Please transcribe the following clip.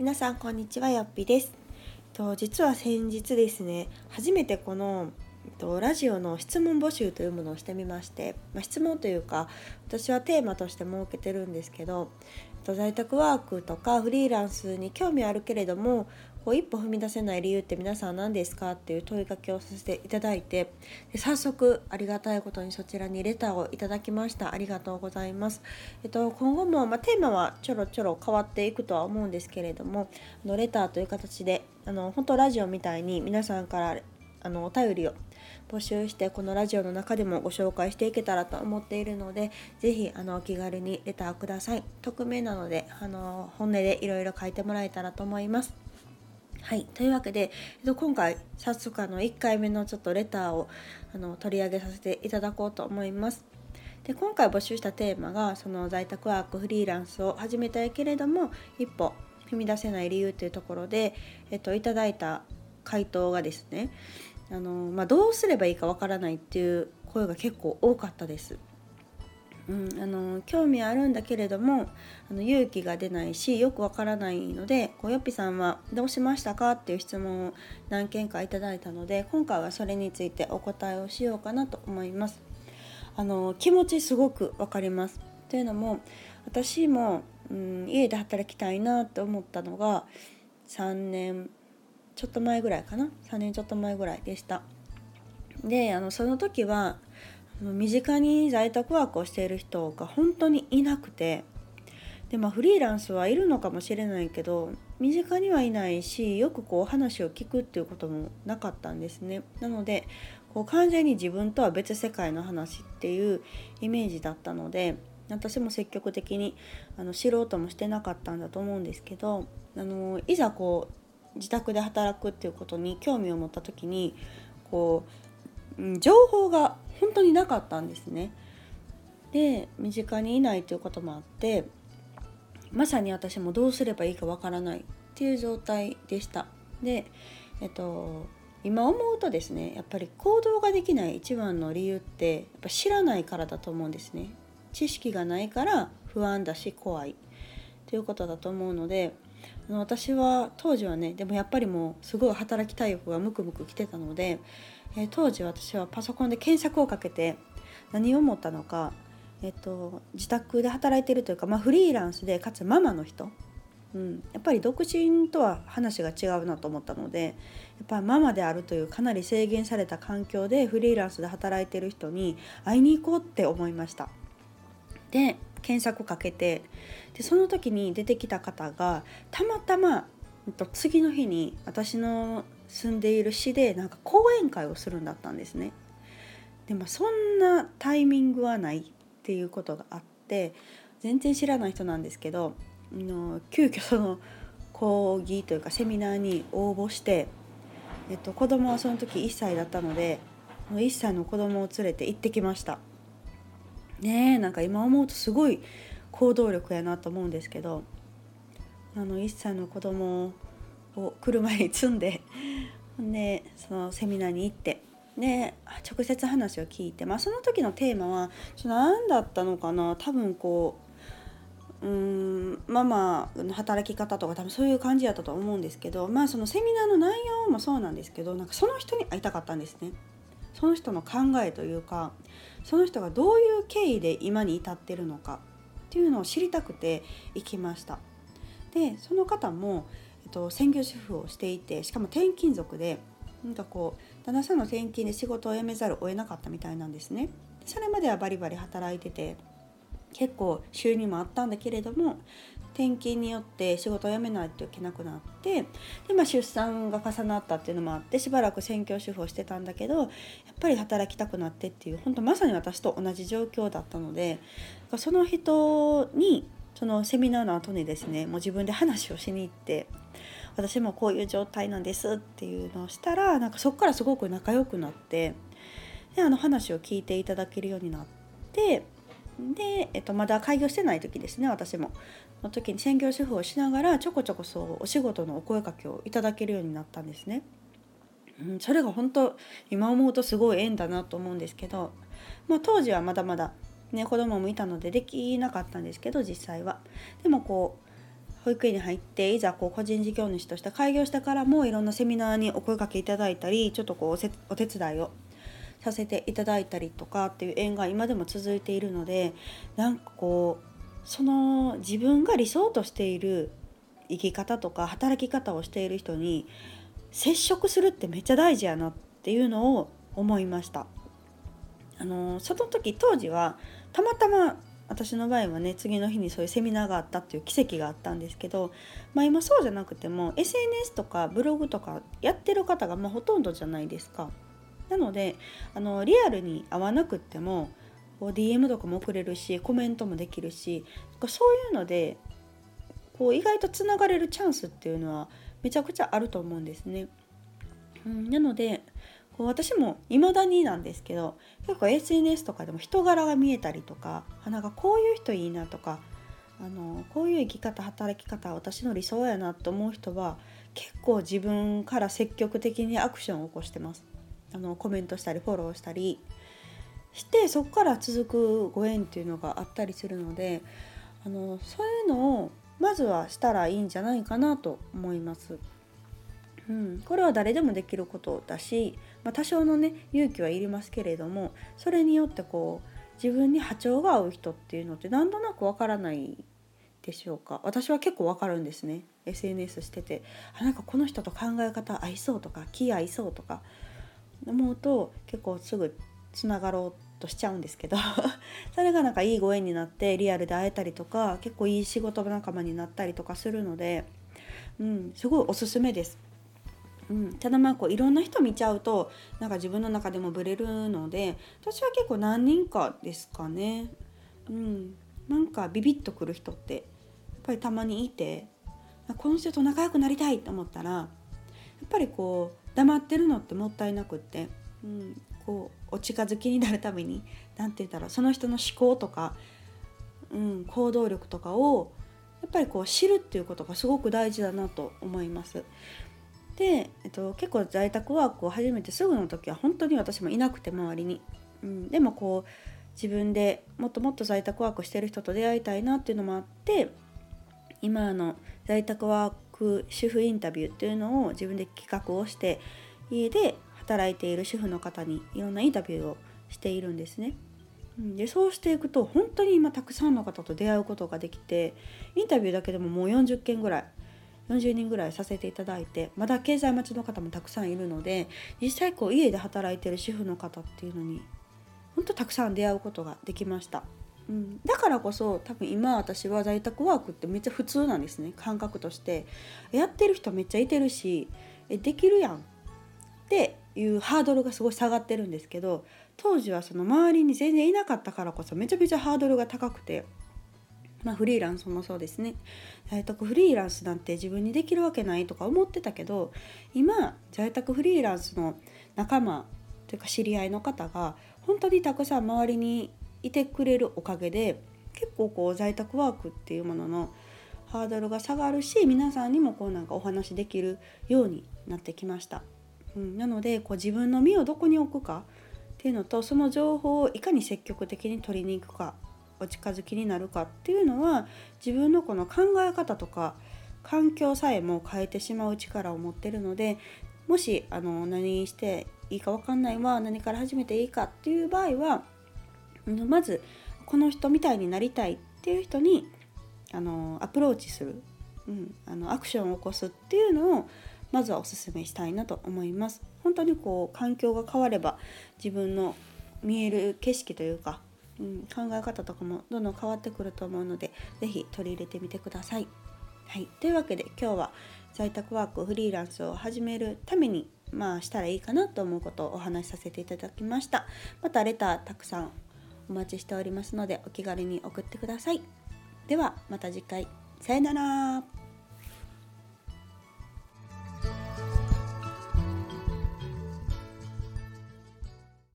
皆さんこんにちはよっぴです。と実は先日ですね初めてこのとラジオの質問募集というものをしてみまして、まあ、質問というか私はテーマとして設けてるんですけど在宅ワークとかフリーランスに興味あるけれどもこう一歩踏み出せない理由って皆さん何ですかっていう問いかけをさせていただいてで早速ありがたいことにそちらにレターをいただきました。ありがとうございます、えっと、今後も、まあ、テーマはちょろちょろ変わっていくとは思うんですけれどもあのレターという形であの本当ラジオみたいに皆さんからあのお便りを募集してこのラジオの中でもご紹介していけたらと思っているので是非あのお気軽にレターください。匿名なのであの本音でいろいろ書いてもらえたらと思います。はい、というわけで、えっと、今回早速あの1回目のちょっとレターをあの取り上げさせていただこうと思います。で今回募集したテーマがその在宅ワークフリーランスを始めたいけれども一歩踏み出せない理由というところで、えっと、いただいた回答がですねあの、まあ、どうすればいいかわからないっていう声が結構多かったです。うん、あの興味あるんだけれどもあの勇気が出ないしよくわからないのでこうよっぴさんはどうしましたかっていう質問を何件かいただいたので今回はそれについてお答えをしようかなと思います。あの気持ちすごくわかります。というのも私も、うん、家で働きたいなって思ったのが3年ちょっと前ぐらいかな？3年ちょっと前ぐらいでした。であのその時は身近に在宅ワークをしている人が本当にいなくてでまあフリーランスはいるのかもしれないけど身近にはいないしよくこう話を聞くっていうこともなかったんですね。なのでこう完全に自分とは別世界の話っていうイメージだったので私も積極的にあの知ろうともしてなかったんだと思うんですけどあのいざこう自宅で働くっていうことに興味を持った時にこう情報が本当になかったんですね。で身近にいないということもあってまさに私もどうすればいいかわからないっていう状態でした。で、えっと、今思うとですねやっぱり行動ができない一番の理由ってやっぱ知らないからだと思うんですね。知識がないから不安だし怖いということだと思うので私は当時はねでもやっぱりもうすごい働きたい欲がムクムク来てたのでえー、当時私はパソコンで検索をかけて何を思ったのか、えーと、自宅で働いてるというか、まあ、フリーランスでかつママの人、うん、やっぱり独身とは話が違うなと思ったのでやっぱりママであるというかなり制限された環境でフリーランスで働いてる人に会いに行こうって思いました。で検索をかけてでその時に出てきた方がたまたま次の日に私の住んでいる市でなんか講演会をするんだったんですね。でもそんなタイミングはないっていうことがあって全然知らない人なんですけどの急遽その講義というかセミナーに応募して、えっと、子供はその時1歳だったので1歳の子供を連れて行ってきました。ねえなんか今思うとすごい行動力やなと思うんですけどあの1歳の子供を車に積んででそのセミナーに行ってで直接話を聞いて、まあ、その時のテーマは何だったのかな多分こううんママの働き方とか多分そういう感じやったと思うんですけどまあそのセミナーの内容もそうなんですけどなんかその人に会いたかったんですね。その人の考えというかその人がどういう経緯で今に至ってるのかっていうのを知りたくて行きました。でその方もと、専業主婦をしていてしかも転勤族でなんかこう旦那さんの転勤で仕事を辞めざるを得なかったみたいなんですね。それまではバリバリ働いてて結構収入もあったんだけれども転勤によって仕事を辞めないといけなくなってで、まあ、出産が重なったっていうのもあってしばらく専業主婦をしてたんだけどやっぱり働きたくなってっていう本当まさに私と同じ状況だったのでその人にそのセミナーの後にですねもう自分で話をしに行って私もこういう状態なんですっていうのをしたらなんかそこからすごく仲良くなってであの話を聞いていただけるようになってで、えっと、まだ開業してない時ですね私もの時に専業主婦をしながらちょこちょこそうお仕事のお声かけをいただけるようになったんですね。うん、それが本当今思うとすごい縁だなと思うんですけど、まあ、当時はまだまだ、ね、子供もいたのでできなかったんですけど実際は。でもこう保育園に入っていざこう個人事業主として開業してからもいろんなセミナーにお声かけいただいたりちょっとこうお手伝いをさせていただいたりとかっていう縁が今でも続いているのでなんかこうその自分が理想としている生き方とか働き方をしている人に接触するってめっちゃ大事やなっていうのを思いました。あのその時当時はたまたま私の場合はね次の日にそういうセミナーがあったっていう奇跡があったんですけど、まあ、今そうじゃなくても SNS とかブログとかやってる方がまほとんどじゃないですか。なのであのリアルに会わなくっても DM とかも送れるしコメントもできるしそういうのでこう意外とつながれるチャンスっていうのはめちゃくちゃあると思うんですね。うん、なのでこう私も未だになんですけど結構 SNS とかでも人柄が見えたりとかなんかこういう人いいなとかあのこういう生き方働き方私の理想やなと思う人は結構自分から積極的にアクションを起こしてます。あのコメントしたりフォローしたりしてそこから続くご縁っていうのがあったりするのであのそういうのをまずはしたらいいんじゃないかなと思います。うん、これは誰でもできることだし、まあ、多少のね勇気はいりますけれどもそれによってこう自分に波長が合う人っていうのって何となくわからないでしょうか。私は結構わかるんですね。SNS してて。あなんかこの人と考え方合いそうとか気合いそうとか。思うと結構すぐつながろうとしちゃうんですけど。それがなんかいいご縁になってリアルで会えたりとか結構いい仕事仲間になったりとかするので、うん、すごいおすすめです。うん、ただまあこういろんな人見ちゃうとなんか自分の中でもブレるので私は結構何人かですかね。うん、なんかビビッとくる人ってやっぱりたまにいてこの人と仲良くなりたいと思ったらやっぱりこう黙ってるのってもったいなくって、うん、こうお近づきになるために何て言ったらその人の思考とか、うん、行動力とかをやっぱりこう知るっていうことがすごく大事だなと思います。で、えっと、結構在宅ワークを始めてすぐの時は本当に私もいなくて周りに、うん、でもこう自分でもっともっと在宅ワークしてる人と出会いたいなっていうのもあって今の在宅ワーク主婦インタビューっていうのを自分で企画をして家で働いている主婦の方にいろんなインタビューをしているんですね。でそうしていくと本当に今たくさんの方と出会うことができてインタビューだけでももう40件ぐらい40人ぐらいさせていただいてまだ経済待ちの方もたくさんいるので実際こう家で働いてる主婦の方っていうのに本当たくさん出会うことができました。うん、だからこそ多分今私は在宅ワークってめっちゃ普通なんですね。感覚として。やってる人めっちゃいてるしえできるやん。っていうハードルがすごい下がってるんですけど当時はその周りに全然いなかったからこそめちゃめちゃハードルが高くてまあ、フリーランスもそうですね在宅フリーランスなんて自分にできるわけないとか思ってたけど今在宅フリーランスの仲間というか知り合いの方が本当にたくさん周りにいてくれるおかげで結構こう在宅ワークっていうもののハードルが下がるし皆さんにもこうなんかお話できるようになってきました。うん、なのでこう自分の身をどこに置くかっていうのとその情報をいかに積極的に取りに行くかお近づきになるかっていうのは自分のこの考え方とか環境さえも変えてしまう力を持ってるのでもしあの何していいか分かんないわ何から始めていいかっていう場合はまずこの人みたいになりたいっていう人にあのアプローチする、うん、あのアクションを起こすっていうのをまずはおすすめしたいなと思います。本当にこう環境が変われば自分の見える景色というかうん、考え方とかもどんどん変わってくると思うので是非取り入れてみてください。はい、というわけで今日は在宅ワークフリーランスを始めるためにまあしたらいいかなと思うことをお話しさせていただきました。またレターたくさんお待ちしておりますのでお気軽に送ってください。ではまた次回さよなら